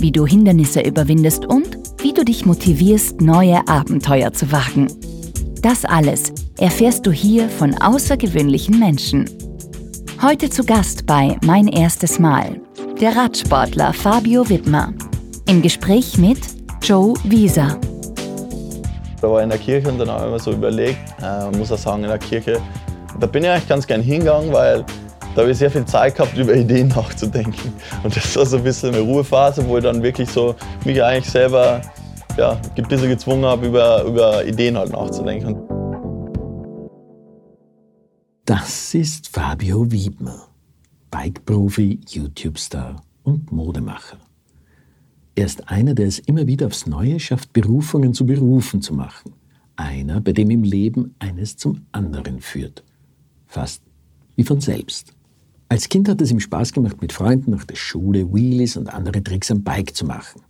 wie du Hindernisse überwindest und wie du dich motivierst, neue Abenteuer zu wagen. Das alles erfährst du hier von außergewöhnlichen Menschen. Heute zu Gast bei Mein erstes Mal, der Radsportler Fabio Wittmer. Im Gespräch mit Joe Wieser. Da war ich in der Kirche und dann habe ich mir so überlegt, äh, muss auch sagen, in der Kirche, da bin ich eigentlich ganz gern hingegangen, weil da habe ich sehr viel Zeit gehabt, über Ideen nachzudenken. Und das war so ein bisschen eine Ruhephase, wo ich dann wirklich so mich eigentlich selber ja, ein bisschen gezwungen habe, über, über Ideen halt nachzudenken. Das ist Fabio Wiedmer, Bike-Profi, YouTube-Star und Modemacher. Er ist einer, der es immer wieder aufs Neue schafft, Berufungen zu Berufen zu machen. Einer, bei dem im Leben eines zum anderen führt. Fast wie von selbst. Als Kind hat es ihm Spaß gemacht, mit Freunden nach der Schule Wheelies und andere Tricks am Bike zu machen.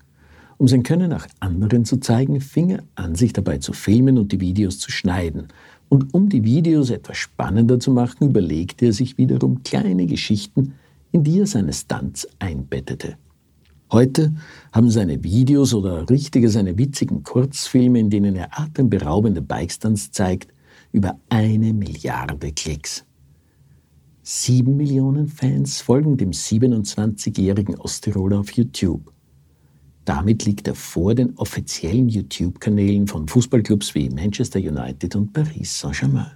Um sein Können auch anderen zu zeigen, fing er an, sich dabei zu filmen und die Videos zu schneiden. Und um die Videos etwas spannender zu machen, überlegte er sich wiederum kleine Geschichten, in die er seine Stunts einbettete. Heute haben seine Videos oder richtiger seine witzigen Kurzfilme, in denen er atemberaubende Bikestunts zeigt, über eine Milliarde Klicks. Sieben Millionen Fans folgen dem 27-jährigen Osttiroler auf YouTube. Damit liegt er vor den offiziellen YouTube-Kanälen von Fußballclubs wie Manchester United und Paris Saint-Germain.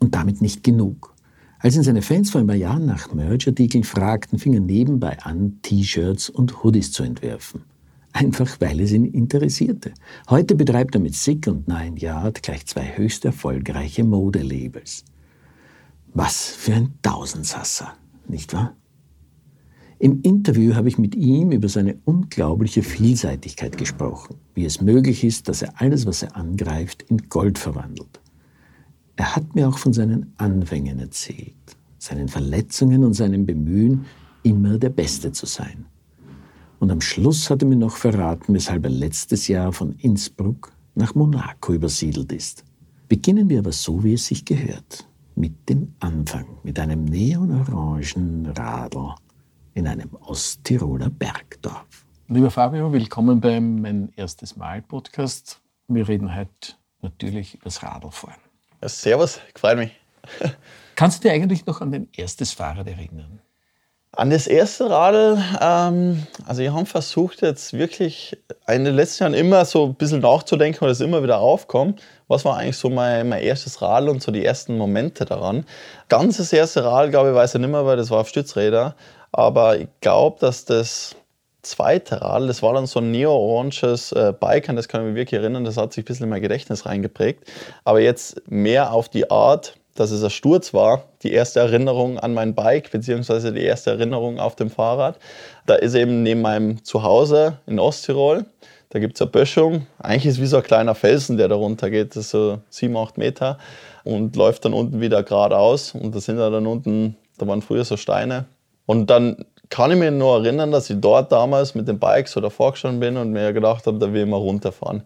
Und damit nicht genug. Als ihn seine Fans vor ein paar Jahren nach Merch-Artikeln fragten, fing er nebenbei an, T-Shirts und Hoodies zu entwerfen. Einfach weil es ihn interessierte. Heute betreibt er mit Sick und Nine Yard gleich zwei höchst erfolgreiche Modelabels. Was für ein Tausendsasser, nicht wahr? Im Interview habe ich mit ihm über seine unglaubliche Vielseitigkeit gesprochen, wie es möglich ist, dass er alles, was er angreift, in Gold verwandelt. Er hat mir auch von seinen Anfängen erzählt, seinen Verletzungen und seinem Bemühen, immer der Beste zu sein. Und am Schluss hat er mir noch verraten, weshalb er letztes Jahr von Innsbruck nach Monaco übersiedelt ist. Beginnen wir aber so, wie es sich gehört mit dem Anfang, mit einem neonorangen Radl in einem Osttiroler Bergdorf. Lieber Fabio, willkommen beim Mein erstes Mal Podcast. Wir reden heute natürlich über das Radlfahren. Ja, servus, freut mich. Kannst du dir eigentlich noch an dein erstes Fahrrad erinnern? An das erste Radl, ähm, also wir haben versucht jetzt wirklich in den letzten Jahren immer so ein bisschen nachzudenken, weil es immer wieder aufkommt. Was war eigentlich so mein, mein erstes Radl und so die ersten Momente daran? Ganz das erste Radl, glaube ich, weiß ich nicht mehr, weil das war auf Stützräder. Aber ich glaube, dass das zweite Radl, das war dann so ein neo-oranges äh, Bike, an das kann ich mich wirklich erinnern, das hat sich ein bisschen in mein Gedächtnis reingeprägt. Aber jetzt mehr auf die Art, dass es ein Sturz war, die erste Erinnerung an mein Bike, beziehungsweise die erste Erinnerung auf dem Fahrrad. Da ist eben neben meinem Zuhause in Osttirol, da gibt es eine Böschung. Eigentlich ist es wie so ein kleiner Felsen, der da runter geht, das ist so sieben, acht Meter und läuft dann unten wieder geradeaus. Und da sind dann unten, da waren früher so Steine. Und dann kann ich mich nur erinnern, dass ich dort damals mit den Bikes so davor gestanden bin und mir gedacht habe, da will ich mal runterfahren.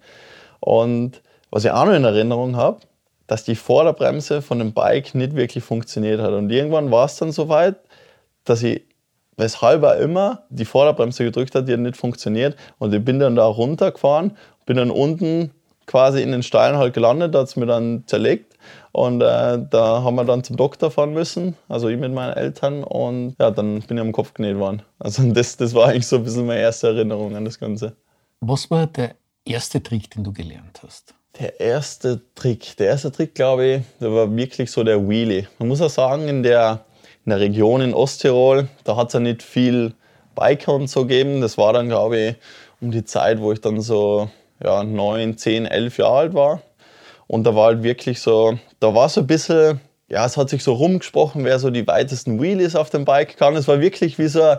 Und was ich auch noch in Erinnerung habe, dass die Vorderbremse von dem Bike nicht wirklich funktioniert hat. Und irgendwann war es dann so weit, dass ich, weshalb er immer die Vorderbremse gedrückt hat, die hat nicht funktioniert. Und ich bin dann da runtergefahren, bin dann unten quasi in den Stein halt gelandet, da hat es mir dann zerlegt. Und äh, da haben wir dann zum Doktor fahren müssen, also ich mit meinen Eltern. Und ja, dann bin ich am Kopf genäht worden. Also das, das war eigentlich so ein bisschen meine erste Erinnerung an das Ganze. Was war der erste Trick, den du gelernt hast? Der erste Trick, der erste Trick, glaube ich, der war wirklich so der Wheelie. Man muss auch sagen, in der, in der Region in Osttirol, da hat es ja nicht viel Biker und so gegeben. Das war dann, glaube ich, um die Zeit, wo ich dann so ja, 9, 10, 11 Jahre alt war. Und da war halt wirklich so, da war so ein bisschen, ja, es hat sich so rumgesprochen, wer so die weitesten Wheelies auf dem Bike kann. Es war wirklich wie so,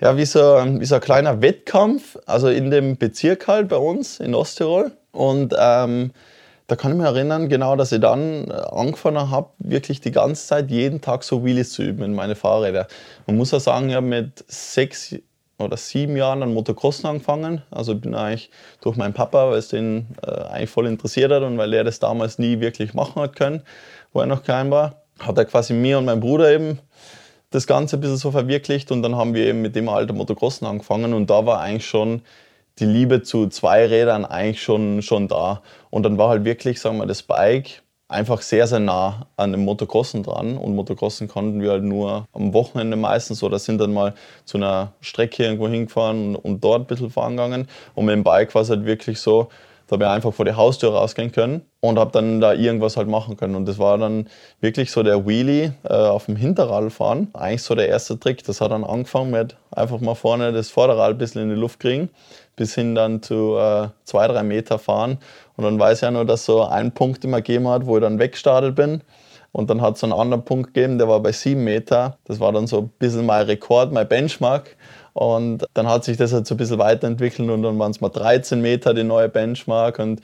ja, wie so, wie so ein kleiner Wettkampf, also in dem Bezirk halt bei uns in Osttirol. Und ähm, da kann ich mich erinnern, genau, dass ich dann angefangen habe, wirklich die ganze Zeit jeden Tag so Wheelies zu üben in meine Fahrräder. Man muss ja sagen, ich habe mit sechs oder sieben Jahren an Motocrossen angefangen. Also bin eigentlich durch meinen Papa, weil es den äh, eigentlich voll interessiert hat und weil er das damals nie wirklich machen hat können, wo er noch klein war, hat er quasi mir und meinen Bruder eben das Ganze ein bisschen so verwirklicht und dann haben wir eben mit dem Alter Motocrossen angefangen und da war eigentlich schon die Liebe zu Zweirädern eigentlich schon, schon da. Und dann war halt wirklich, sagen wir, das Bike einfach sehr, sehr nah an dem Motocrossen dran. Und Motocrossen konnten wir halt nur am Wochenende meistens oder sind dann mal zu einer Strecke irgendwo hingefahren und, und dort ein bisschen fahren gegangen. Und mit dem Bike war es halt wirklich so, da habe ich einfach vor die Haustür rausgehen können und habe dann da irgendwas halt machen können. Und das war dann wirklich so der Wheelie äh, auf dem Hinterrad fahren. Eigentlich so der erste Trick. Das hat dann angefangen mit einfach mal vorne das Vorderrad ein bisschen in die Luft kriegen, bis hin dann zu äh, zwei, drei Meter fahren. Und dann weiß ich ja nur, dass so ein Punkt immer gegeben hat, wo ich dann weggestartet bin. Und dann hat es einen anderen Punkt gegeben, der war bei sieben Meter. Das war dann so ein bisschen mein Rekord, mein Benchmark. Und dann hat sich das halt so ein bisschen weiterentwickelt und dann waren es mal 13 Meter die neue Benchmark. Und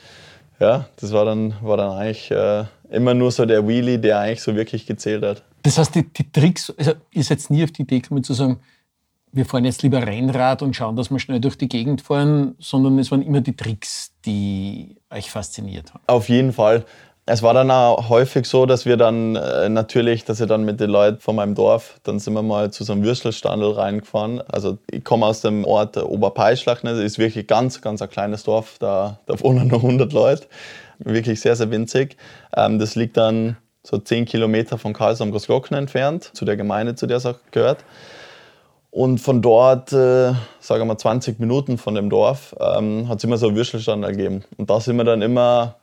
ja, das war dann, war dann eigentlich äh, immer nur so der Wheelie, der eigentlich so wirklich gezählt hat. Das heißt, die, die Tricks, also ihr seid nie auf die Idee gekommen zu sagen, wir fahren jetzt lieber Rennrad und schauen, dass wir schnell durch die Gegend fahren, sondern es waren immer die Tricks, die euch fasziniert haben. Auf jeden Fall. Es war dann auch häufig so, dass wir dann äh, natürlich, dass ich dann mit den Leuten von meinem Dorf, dann sind wir mal zu so einem Würstelstandel reingefahren. Also ich komme aus dem Ort Oberpeischlach, ne? das ist wirklich ganz, ganz ein kleines Dorf, da, da wohnen nur 100 Leute, wirklich sehr, sehr winzig. Ähm, das liegt dann so 10 Kilometer von Karlsruhe am Großglocken entfernt, zu der Gemeinde, zu der es auch gehört. Und von dort, äh, sagen wir mal 20 Minuten von dem Dorf, ähm, hat es immer so einen Würstelstand gegeben. Und da sind wir dann immer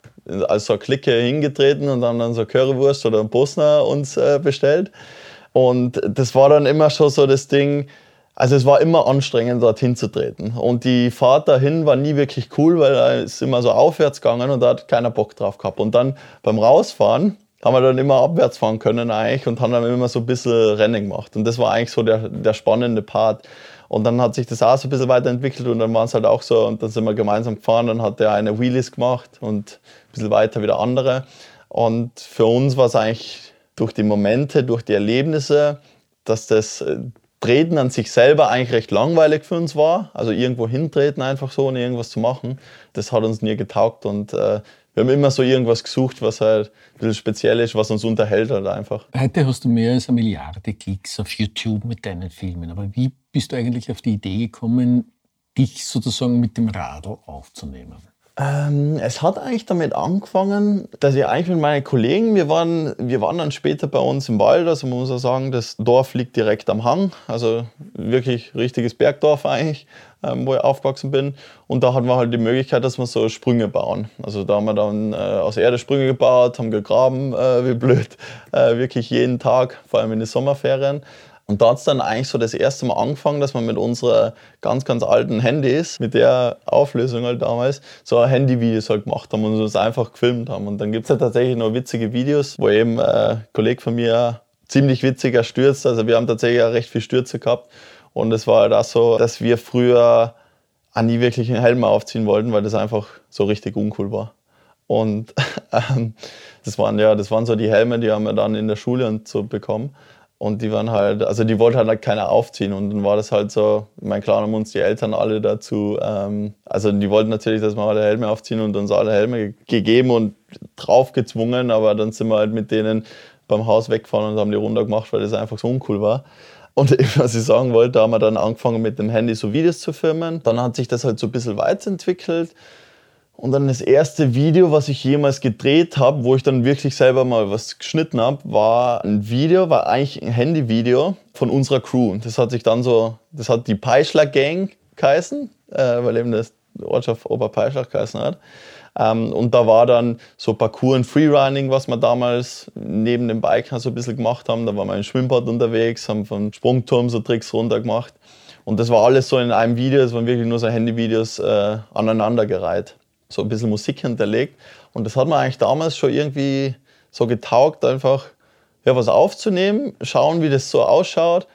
als so eine Clique hingetreten und haben dann so Currywurst oder einen Bosner uns äh, bestellt. Und das war dann immer schon so das Ding, also es war immer anstrengend, dorthin zu treten. Und die Fahrt dahin war nie wirklich cool, weil da ist immer so aufwärts gegangen und da hat keiner Bock drauf gehabt. Und dann beim Rausfahren haben wir dann immer abwärts fahren können eigentlich und haben dann immer so ein bisschen Rennen gemacht. Und das war eigentlich so der, der spannende Part. Und dann hat sich das auch so ein bisschen weiterentwickelt und dann waren es halt auch so, und dann sind wir gemeinsam gefahren, dann hat der eine Wheelies gemacht und bisschen weiter wieder andere. Und für uns war es eigentlich durch die Momente, durch die Erlebnisse, dass das äh, Treten an sich selber eigentlich recht langweilig für uns war. Also irgendwo hintreten einfach so, ohne irgendwas zu machen. Das hat uns nie getaugt und äh, wir haben immer so irgendwas gesucht, was halt ein bisschen speziell ist, was uns unterhält halt einfach. Heute hast du mehr als eine Milliarde Klicks auf YouTube mit deinen Filmen. Aber wie bist du eigentlich auf die Idee gekommen, dich sozusagen mit dem Radl aufzunehmen? Ähm, es hat eigentlich damit angefangen, dass ich eigentlich mit meinen Kollegen, wir waren, wir waren dann später bei uns im Wald, also man muss ja sagen, das Dorf liegt direkt am Hang, also wirklich richtiges Bergdorf eigentlich, ähm, wo ich aufgewachsen bin. Und da hatten wir halt die Möglichkeit, dass wir so Sprünge bauen. Also da haben wir dann äh, aus Erde Sprünge gebaut, haben gegraben, äh, wie blöd, äh, wirklich jeden Tag, vor allem in den Sommerferien. Und da hat es dann eigentlich so das erste Mal angefangen, dass wir mit unseren ganz, ganz alten Handys, mit der Auflösung halt damals, so Handyvideos halt gemacht haben und uns einfach gefilmt haben. Und dann gibt es halt tatsächlich noch witzige Videos, wo eben äh, ein Kollege von mir ziemlich witziger stürzt. Also wir haben tatsächlich auch recht viel Stürze gehabt. Und es war halt auch so, dass wir früher auch nie wirklich einen Helm aufziehen wollten, weil das einfach so richtig uncool war. Und ähm, das waren ja, das waren so die Helme, die haben wir dann in der Schule und so bekommen. Und die waren halt, also die wollte halt keiner aufziehen. Und dann war das halt so, mein klar haben uns die Eltern alle dazu, ähm, also die wollten natürlich, dass wir alle Helme aufziehen und uns alle Helme gegeben und draufgezwungen, aber dann sind wir halt mit denen beim Haus weggefahren und haben die runter gemacht, weil das einfach so uncool war. Und was ich sagen wollte, da haben wir dann angefangen mit dem Handy so Videos zu filmen. Dann hat sich das halt so ein bisschen weiterentwickelt. Und dann das erste Video, was ich jemals gedreht habe, wo ich dann wirklich selber mal was geschnitten habe, war ein Video, war eigentlich ein Handyvideo von unserer Crew. Das hat sich dann so, das hat die Peischler Gang geheißen, äh, weil eben das Ortschaft Oberpeischlach geheißen hat. Ähm, und da war dann so Parkour und Freerunning, was wir damals neben dem Biken so ein bisschen gemacht haben. Da waren wir im Schwimmbad unterwegs, haben vom Sprungturm so Tricks runter gemacht. Und das war alles so in einem Video, es waren wirklich nur so Handyvideos äh, aneinandergereiht so ein bisschen Musik hinterlegt. Und das hat mir eigentlich damals schon irgendwie so getaugt, einfach ja, was aufzunehmen, schauen, wie das so ausschaut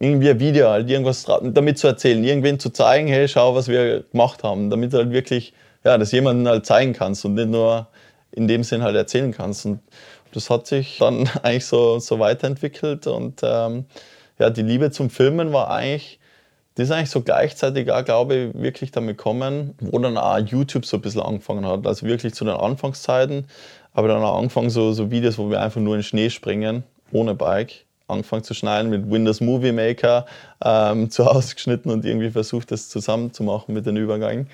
irgendwie ein Video, halt irgendwas damit zu erzählen, irgendwen zu zeigen, hey, schau, was wir gemacht haben, damit du halt wirklich, ja, das jemandem halt zeigen kannst und nicht nur in dem Sinn halt erzählen kannst. Und das hat sich dann eigentlich so, so weiterentwickelt und ähm, ja, die Liebe zum Filmen war eigentlich, das ist eigentlich so gleichzeitig auch, glaube ich, wirklich damit gekommen, wo dann auch YouTube so ein bisschen angefangen hat. Also wirklich zu den Anfangszeiten, aber dann auch angefangen so, so Videos, wo wir einfach nur in Schnee springen, ohne Bike angefangen zu schneiden mit Windows Movie Maker, ähm, zu Hause geschnitten und irgendwie versucht, das zusammenzumachen mit den Übergängen.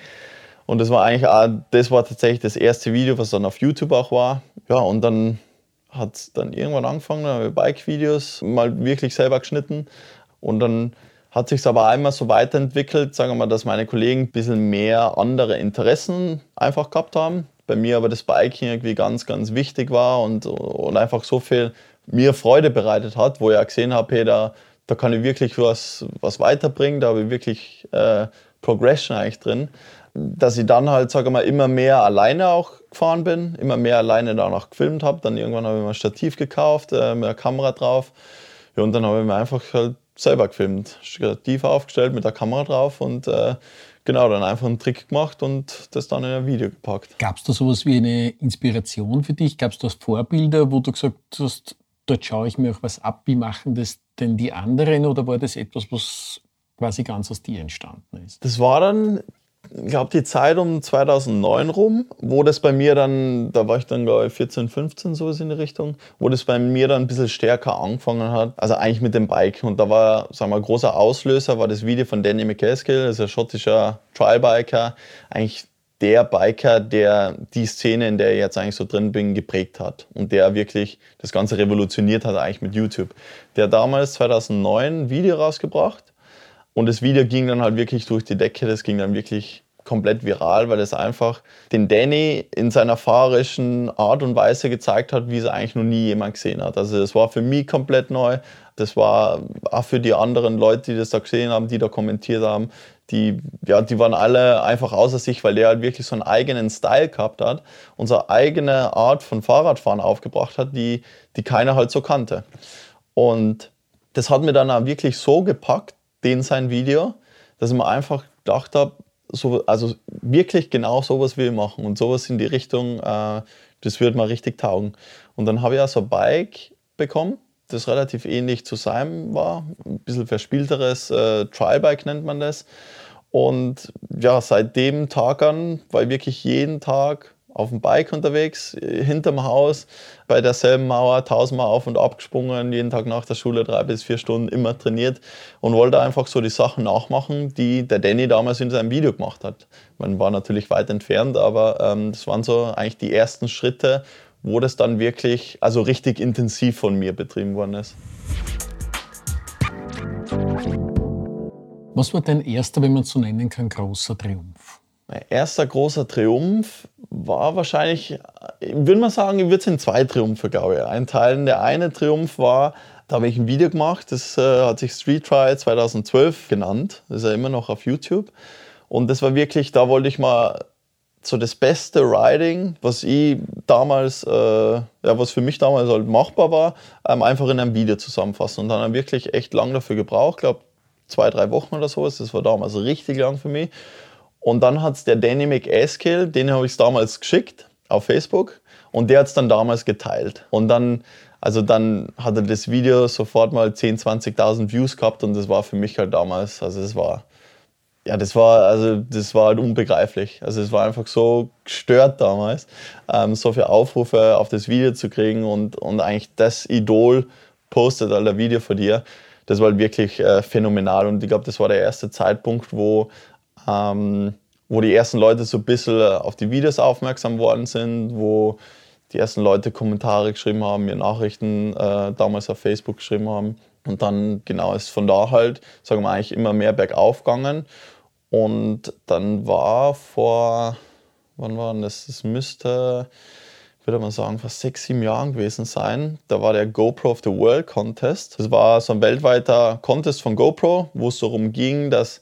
Und das war eigentlich auch, das war tatsächlich das erste Video, was dann auf YouTube auch war. Ja, und dann hat es dann irgendwann angefangen, dann habe ich Bike-Videos mal wirklich selber geschnitten. Und dann hat sich aber einmal so weiterentwickelt, sagen wir mal, dass meine Kollegen ein bisschen mehr andere Interessen einfach gehabt haben. Bei mir aber das Biking irgendwie ganz, ganz wichtig war und, und einfach so viel mir Freude bereitet hat, wo ich auch gesehen habe, hey, da, da kann ich wirklich was, was weiterbringen, da habe ich wirklich äh, Progression eigentlich drin. Dass ich dann halt, sage mal, immer mehr alleine auch gefahren bin, immer mehr alleine danach gefilmt habe. Dann irgendwann habe ich mir ein Stativ gekauft, äh, mit einer Kamera drauf. Ja, und dann habe ich mir einfach halt selber gefilmt. Stativ aufgestellt mit der Kamera drauf und äh, genau, dann einfach einen Trick gemacht und das dann in ein Video gepackt. Gab es da sowas wie eine Inspiration für dich? Gab es da Vorbilder, wo du gesagt hast, dort schaue ich mir auch was ab, wie machen das denn die anderen oder war das etwas, was quasi ganz aus dir entstanden ist? Das war dann, glaube, die Zeit um 2009 rum, wo das bei mir dann, da war ich dann, glaube ich, 14, 15, so in die Richtung, wo das bei mir dann ein bisschen stärker angefangen hat. Also eigentlich mit dem Bike. Und da war, sagen wir, großer Auslöser, war das Video von Danny McCaskill, das ist ein schottischer Trialbiker. Eigentlich der Biker, der die Szene, in der ich jetzt eigentlich so drin bin, geprägt hat und der wirklich das Ganze revolutioniert hat eigentlich mit YouTube. Der damals 2009 ein Video rausgebracht und das Video ging dann halt wirklich durch die Decke, das ging dann wirklich komplett viral, weil es einfach den Danny in seiner fahrerischen Art und Weise gezeigt hat, wie es eigentlich noch nie jemand gesehen hat. Also das war für mich komplett neu. Das war auch für die anderen Leute, die das da gesehen haben, die da kommentiert haben, die, ja, die waren alle einfach außer sich, weil der halt wirklich so einen eigenen Style gehabt hat und so eigene Art von Fahrradfahren aufgebracht hat, die, die keiner halt so kannte. Und das hat mir dann auch wirklich so gepackt, den sein Video, dass ich mir einfach gedacht habe, so, also wirklich genau sowas will ich machen und sowas in die Richtung, äh, das würde mir richtig taugen. Und dann habe ich auch so ein Bike bekommen, das relativ ähnlich zu seinem war, ein bisschen verspielteres äh, Trialbike nennt man das. Und ja, seit dem Tag an war ich wirklich jeden Tag auf dem Bike unterwegs, hinterm Haus, bei derselben Mauer, tausendmal auf und ab gesprungen, jeden Tag nach der Schule drei bis vier Stunden immer trainiert und wollte einfach so die Sachen nachmachen, die der Danny damals in seinem Video gemacht hat. Man war natürlich weit entfernt, aber ähm, das waren so eigentlich die ersten Schritte, wo das dann wirklich, also richtig intensiv von mir betrieben worden ist. Was war dein erster, wenn man es so nennen kann, großer Triumph? Mein erster großer Triumph war wahrscheinlich, würde man sagen, ich würde es in zwei Triumphe, glaube ich, einteilen. Der eine Triumph war, da habe ich ein Video gemacht, das äh, hat sich Street Trial 2012 genannt. Das ist ja immer noch auf YouTube. Und das war wirklich, da wollte ich mal so das beste Riding, was ich damals, äh, ja, was für mich damals halt machbar war, ähm, einfach in einem Video zusammenfassen. Und dann habe ich wirklich echt lang dafür gebraucht, glaube zwei, drei Wochen oder sowas. Das war damals richtig lang für mich. Und dann hat es der Dynamic S-Kill, den habe ich damals geschickt auf Facebook und der hat es dann damals geteilt. Und dann, also dann hat er das Video sofort mal 10.000, 20.000 Views gehabt und das war für mich halt damals, also es war, ja, das war, also das war halt unbegreiflich. Also es war einfach so gestört damals, ähm, so viele Aufrufe auf das Video zu kriegen und, und eigentlich das Idol postet halt ein Video von dir. Das war halt wirklich äh, phänomenal und ich glaube, das war der erste Zeitpunkt, wo ähm, wo die ersten Leute so ein bisschen auf die Videos aufmerksam worden sind, wo die ersten Leute Kommentare geschrieben haben, mir Nachrichten äh, damals auf Facebook geschrieben haben. Und dann genau ist von da halt, sagen wir eigentlich immer mehr bergauf gegangen. Und dann war vor, wann war das? Das müsste, würde man sagen, fast sechs, sieben Jahren gewesen sein. Da war der GoPro of the World Contest. Das war so ein weltweiter Contest von GoPro, wo es darum ging, dass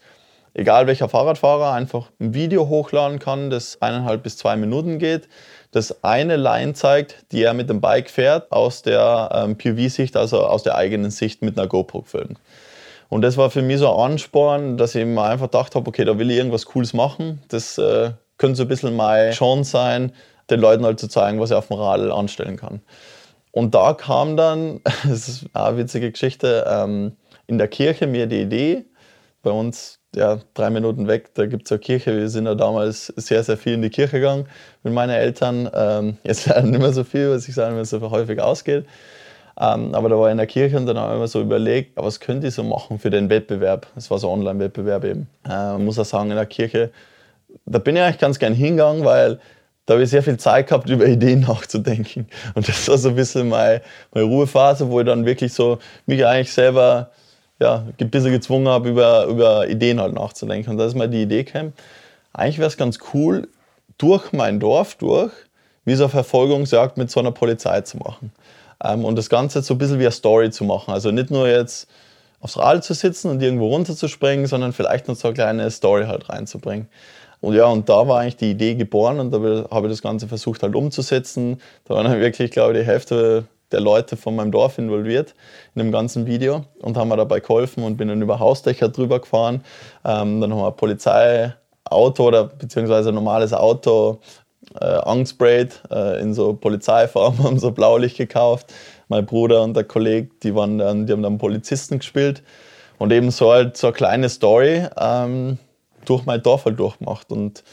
egal welcher Fahrradfahrer einfach ein Video hochladen kann, das eineinhalb bis zwei Minuten geht, das eine Line zeigt, die er mit dem Bike fährt, aus der ähm, POV-Sicht, also aus der eigenen Sicht mit einer GoPro filmt. Und das war für mich so ein Ansporn, dass ich mir einfach gedacht habe, okay, da will ich irgendwas Cooles machen. Das äh, könnte so ein bisschen meine Chance sein, den Leuten halt zu zeigen, was ich auf dem Radl anstellen kann. Und da kam dann, das ist eine witzige Geschichte, ähm, in der Kirche mir die Idee, bei uns ja, drei Minuten weg, da gibt es eine Kirche. Wir sind da damals sehr, sehr viel in die Kirche gegangen mit meinen Eltern. Ähm, jetzt leider nicht mehr so viel, was ich sagen, wenn es so häufig ausgeht. Ähm, aber da war ich in der Kirche und dann habe ich mir so überlegt, was könnte ich so machen für den Wettbewerb? Das war so ein Online-Wettbewerb eben. Äh, muss auch sagen, in der Kirche, da bin ich eigentlich ganz gern hingegangen, weil da habe ich sehr viel Zeit gehabt, über Ideen nachzudenken. Und das war so ein bisschen meine, meine Ruhephase, wo ich dann wirklich so mich eigentlich selber ja, ein bisschen gezwungen habe, über, über Ideen halt nachzudenken. Und da ist mir die Idee gekommen, eigentlich wäre es ganz cool, durch mein Dorf durch, wie so eine Verfolgungsjagd mit so einer Polizei zu machen. Ähm, und das Ganze so ein bisschen wie eine Story zu machen. Also nicht nur jetzt aufs Rad zu sitzen und irgendwo runterzuspringen, sondern vielleicht noch so eine kleine Story halt reinzubringen. Und ja, und da war eigentlich die Idee geboren und da habe ich das Ganze versucht halt umzusetzen. Da waren dann wirklich, glaube ich, die Hälfte der Leute von meinem Dorf involviert in dem ganzen Video und haben mir dabei geholfen und bin dann über Hausdächer drüber gefahren. Ähm, dann haben wir ein Polizeiauto oder beziehungsweise ein normales Auto äh, angesprayt äh, in so Polizeifarben, haben so Blaulicht gekauft. Mein Bruder und der Kollege, die, waren dann, die haben dann Polizisten gespielt und eben so halt so eine kleine Story ähm, durch mein Dorf halt durchgemacht. Und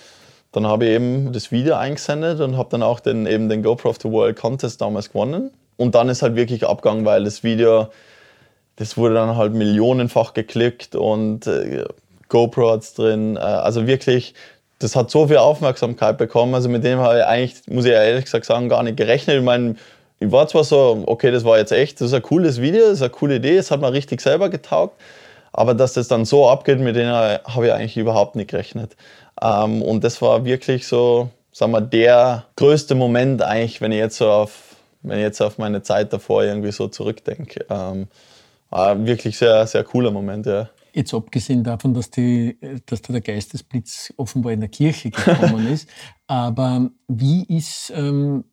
dann habe ich eben das Video eingesendet und habe dann auch den, eben den GoPro of the World Contest damals gewonnen. Und dann ist halt wirklich abgegangen, weil das Video, das wurde dann halt millionenfach geklickt und äh, GoPro hat es drin. Äh, also wirklich, das hat so viel Aufmerksamkeit bekommen. Also mit dem habe ich eigentlich, muss ich ehrlich gesagt sagen, gar nicht gerechnet. Ich meine, ich war zwar so, okay, das war jetzt echt, das ist ein cooles Video, das ist eine coole Idee, das hat mir richtig selber getaugt. Aber dass das dann so abgeht, mit denen habe ich eigentlich überhaupt nicht gerechnet. Ähm, und das war wirklich so, sagen wir, der größte Moment eigentlich, wenn ich jetzt so auf wenn ich jetzt auf meine Zeit davor irgendwie so zurückdenke. Ähm, war wirklich sehr, sehr cooler Moment, ja. Jetzt abgesehen davon, dass, die, dass da der Geistesblitz offenbar in der Kirche gekommen ist, aber wie ist ähm,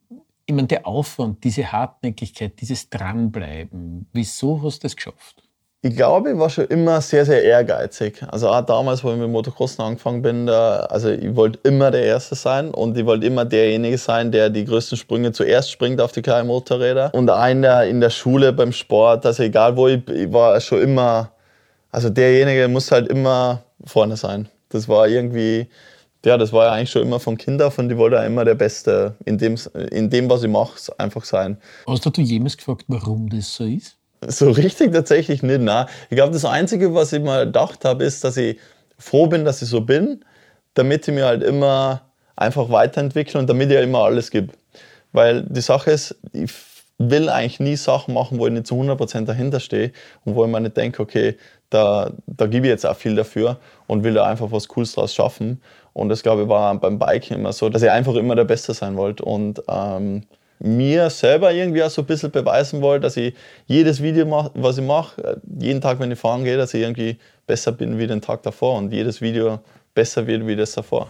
ich meine, der Aufwand, diese Hartnäckigkeit, dieses Dranbleiben, wieso hast du das geschafft? Ich glaube, ich war schon immer sehr, sehr ehrgeizig. Also auch damals, wo ich mit Motocrossen angefangen bin, da, also ich wollte immer der Erste sein und ich wollte immer derjenige sein, der die größten Sprünge zuerst springt auf die kleinen Motorräder. Und einer in der Schule beim Sport, also egal wo ich, ich war schon immer, also derjenige muss halt immer vorne sein. Das war irgendwie, ja, das war ja eigentlich schon immer von Kind auf und ich wollte ja immer der Beste in dem, in dem was ich mache, einfach sein. Hast du jemals gefragt, warum das so ist? So richtig tatsächlich nicht. Nein. Ich glaube, das Einzige, was ich mal gedacht habe, ist, dass ich froh bin, dass ich so bin, damit ich mir halt immer einfach weiterentwickle und damit ich ja immer alles gebe. Weil die Sache ist, ich will eigentlich nie Sachen machen, wo ich nicht zu 100% dahinter stehe und wo ich mir nicht denke, okay, da, da gebe ich jetzt auch viel dafür und will da einfach was Cooles draus schaffen. Und das, glaube ich, war beim Biken immer so, dass ich einfach immer der Beste sein wollte. Und ähm, mir selber irgendwie auch so ein bisschen beweisen wollte, dass ich jedes Video, mach, was ich mache, äh, jeden Tag, wenn ich fahren gehe, dass ich irgendwie besser bin wie den Tag davor und jedes Video besser wird wie das davor.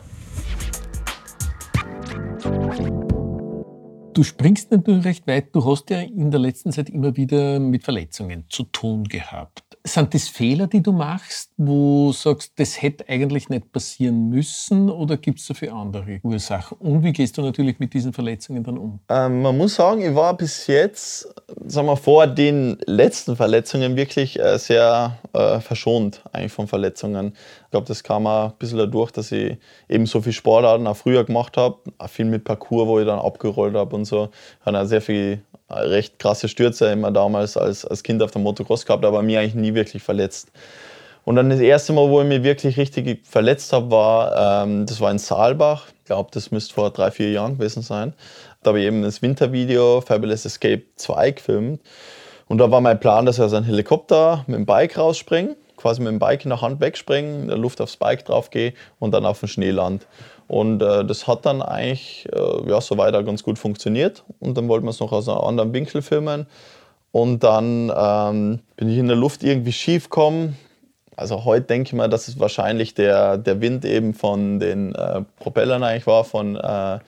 Du springst natürlich recht weit. Du hast ja in der letzten Zeit immer wieder mit Verletzungen zu tun gehabt. Sind das Fehler, die du machst, wo du sagst, das hätte eigentlich nicht passieren müssen oder gibt es dafür andere Ursachen? Und wie gehst du natürlich mit diesen Verletzungen dann um? Ähm, man muss sagen, ich war bis jetzt, sagen wir vor den letzten Verletzungen wirklich äh, sehr äh, verschont eigentlich von Verletzungen. Ich glaube, das kam auch ein bisschen dadurch, dass ich eben so viel Sportarten auch früher gemacht habe, auch viel mit Parcours, wo ich dann abgerollt habe und so. Ich habe auch sehr viel recht krasse Stürze immer damals als, als Kind auf der Motocross gehabt, aber mir eigentlich nie wirklich verletzt. Und dann das erste Mal, wo ich mich wirklich richtig verletzt habe, war, ähm, das war in Saalbach. Ich glaube, das müsste vor drei, vier Jahren gewesen sein. Da habe ich eben das Wintervideo Fabulous Escape 2 gefilmt. Und da war mein Plan, dass ich aus einem Helikopter mit dem Bike rausspringe, quasi mit dem Bike in der Hand wegspringe, in der Luft aufs Bike drauf gehe und dann auf den Schnee land. Und äh, das hat dann eigentlich äh, ja, soweit auch ganz gut funktioniert. Und dann wollten wir es noch aus einem anderen Winkel filmen. Und dann ähm, bin ich in der Luft irgendwie schief gekommen. Also heute denke ich mal, dass es wahrscheinlich der, der Wind eben von den äh, Propellern eigentlich war, von, äh,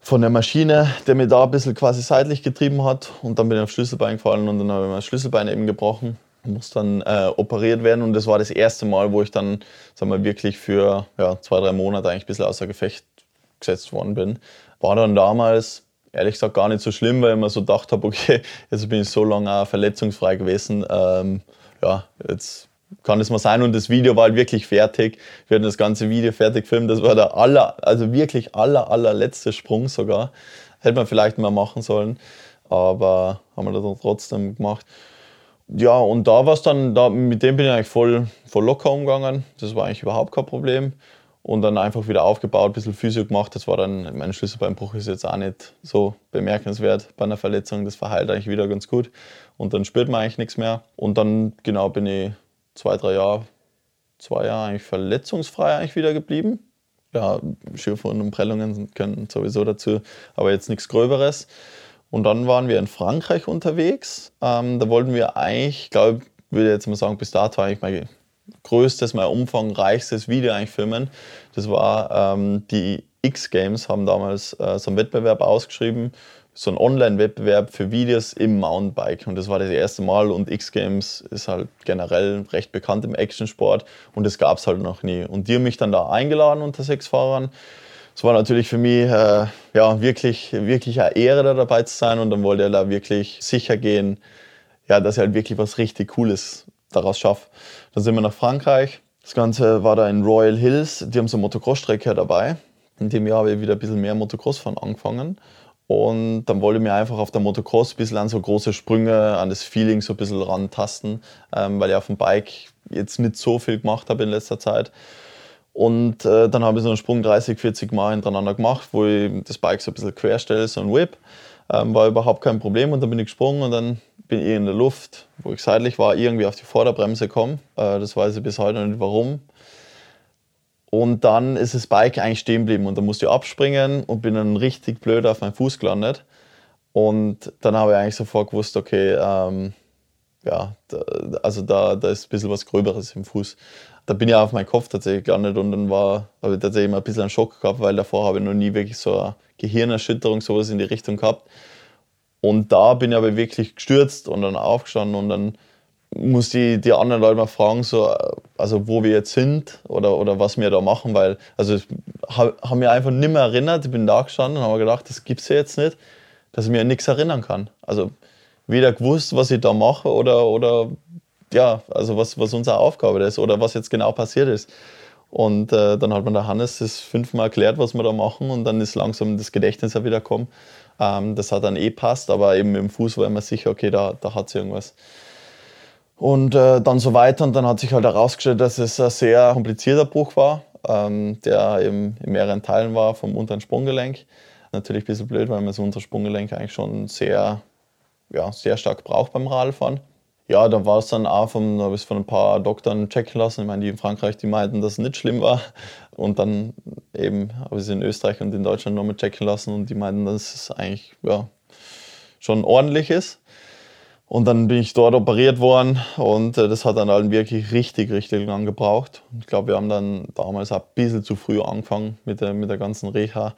von der Maschine, der mir da ein bisschen quasi seitlich getrieben hat. Und dann bin ich auf Schlüsselbein gefallen und dann habe ich mein Schlüsselbein eben gebrochen. Muss dann äh, operiert werden und das war das erste Mal, wo ich dann sagen wir, wirklich für ja, zwei, drei Monate eigentlich ein bisschen außer Gefecht gesetzt worden bin. War dann damals ehrlich gesagt gar nicht so schlimm, weil ich mir so gedacht habe, okay, jetzt bin ich so lange auch verletzungsfrei gewesen. Ähm, ja, jetzt kann es mal sein. Und das Video war halt wirklich fertig. Wir hatten das ganze Video fertig gefilmt. Das war der aller, also wirklich aller, allerletzte Sprung sogar. Hätte man vielleicht mal machen sollen, aber haben wir das trotzdem gemacht. Ja, und da war es dann, da, mit dem bin ich eigentlich voll, voll locker umgegangen. Das war eigentlich überhaupt kein Problem. Und dann einfach wieder aufgebaut, ein bisschen Physio gemacht. Das war dann, mein Schlüsselbeinbruch ist jetzt auch nicht so bemerkenswert bei einer Verletzung. Das verheilt eigentlich wieder ganz gut. Und dann spürt man eigentlich nichts mehr. Und dann, genau, bin ich zwei, drei Jahre, zwei Jahre eigentlich verletzungsfrei eigentlich wieder geblieben. Ja, Schürfwunden und Prellungen können sowieso dazu, aber jetzt nichts Gröberes. Und dann waren wir in Frankreich unterwegs. Ähm, da wollten wir eigentlich, glaube ich, würde jetzt mal sagen, bis dato eigentlich mein größtes, mein umfangreichstes Video eigentlich filmen. Das war ähm, die X-Games, haben damals äh, so einen Wettbewerb ausgeschrieben so ein Online-Wettbewerb für Videos im Mountainbike. Und das war das erste Mal. Und X-Games ist halt generell recht bekannt im Actionsport. Und das gab es halt noch nie. Und die haben mich dann da eingeladen unter sechs Fahrern. Es war natürlich für mich äh, ja, wirklich, wirklich eine Ehre, da dabei zu sein. Und dann wollte er da wirklich sicher gehen, ja, dass ich halt wirklich was richtig Cooles daraus schaffe. Dann sind wir nach Frankreich. Das Ganze war da in Royal Hills. Die haben so eine Motocross-Strecke dabei. In dem Jahr habe ich wieder ein bisschen mehr Motocross fahren angefangen. Und dann wollte ich mir einfach auf der Motocross ein bisschen an so große Sprünge, an das Feeling so ein bisschen rantasten, ähm, weil ich auf dem Bike jetzt nicht so viel gemacht habe in letzter Zeit. Und äh, dann habe ich so einen Sprung 30, 40 Mal hintereinander gemacht, wo ich das Bike so ein bisschen querstelle, so ein Whip. Ähm, war überhaupt kein Problem und dann bin ich gesprungen und dann bin ich in der Luft, wo ich seitlich war, irgendwie auf die Vorderbremse gekommen. Äh, das weiß ich bis heute nicht warum. Und dann ist das Bike eigentlich stehen geblieben und dann musste ich abspringen und bin dann richtig blöd auf meinen Fuß gelandet. Und dann habe ich eigentlich sofort gewusst, okay, ähm, ja, da, also da, da ist ein bisschen was Gröberes im Fuß. Da bin ich auf meinen Kopf tatsächlich gelandet und dann war, habe ich tatsächlich mal ein bisschen einen Schock gehabt, weil davor habe ich noch nie wirklich so eine Gehirnerschütterung, sowas in die Richtung gehabt. Und da bin ich aber wirklich gestürzt und dann aufgestanden und dann muss die, die anderen Leute mal fragen, so, also wo wir jetzt sind oder, oder was wir da machen, weil also ich habe mich einfach nicht mehr erinnert. Ich bin da gestanden und habe gedacht, das gibt es ja jetzt nicht, dass ich mir nichts erinnern kann. Also weder gewusst, was ich da mache oder, oder ja, also was, was unsere Aufgabe ist oder was jetzt genau passiert ist. Und äh, dann hat mir der Hannes das fünfmal erklärt, was wir da machen und dann ist langsam das Gedächtnis ja wieder gekommen. Ähm, das hat dann eh passt, aber eben im Fuß war ich mir sicher, okay, da, da hat es irgendwas. Und äh, dann so weiter. Und dann hat sich halt herausgestellt, dass es ein sehr komplizierter Bruch war, ähm, der eben in mehreren Teilen war vom unteren Sprunggelenk. Natürlich ein bisschen blöd, weil man das untere Sprunggelenk eigentlich schon sehr, ja, sehr stark braucht beim Radfahren. Ja, da war es dann auch von, habe ich von ein paar Doktoren checken lassen. Ich meine, die in Frankreich, die meinten, dass es nicht schlimm war. Und dann eben habe ich es in Österreich und in Deutschland nochmal checken lassen und die meinten, dass es eigentlich ja, schon ordentlich ist. Und dann bin ich dort operiert worden und äh, das hat dann halt wirklich richtig, richtig lang gebraucht. Ich glaube, wir haben dann damals auch ein bisschen zu früh angefangen mit der, mit der ganzen Reha.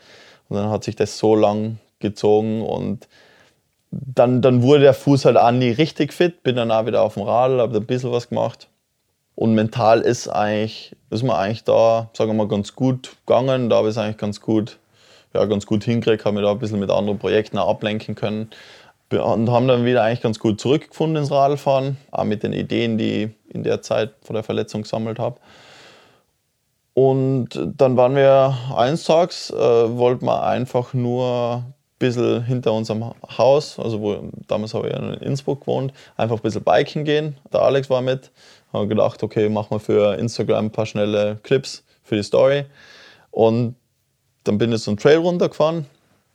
Und dann hat sich das so lang gezogen und dann, dann wurde der Fuß halt auch nie richtig fit. Bin dann auch wieder auf dem Radl, habe ein bisschen was gemacht. Und mental ist eigentlich, ist man eigentlich da, sagen wir mal, ganz gut gegangen. Da habe ich es eigentlich ganz gut, ja, ganz gut hingekriegt, habe mich da ein bisschen mit anderen Projekten ablenken können und haben dann wieder eigentlich ganz gut zurückgefunden ins Radfahren, auch mit den Ideen, die ich in der Zeit vor der Verletzung gesammelt habe. Und dann waren wir eines Tages, äh, wollten wir einfach nur bisschen hinter unserem Haus, also wo, damals habe ich in Innsbruck gewohnt, einfach ein bisschen biken gehen. Der Alex war mit. Haben gedacht, okay, machen wir für Instagram ein paar schnelle Clips für die Story. Und dann bin ich so einen Trail runtergefahren,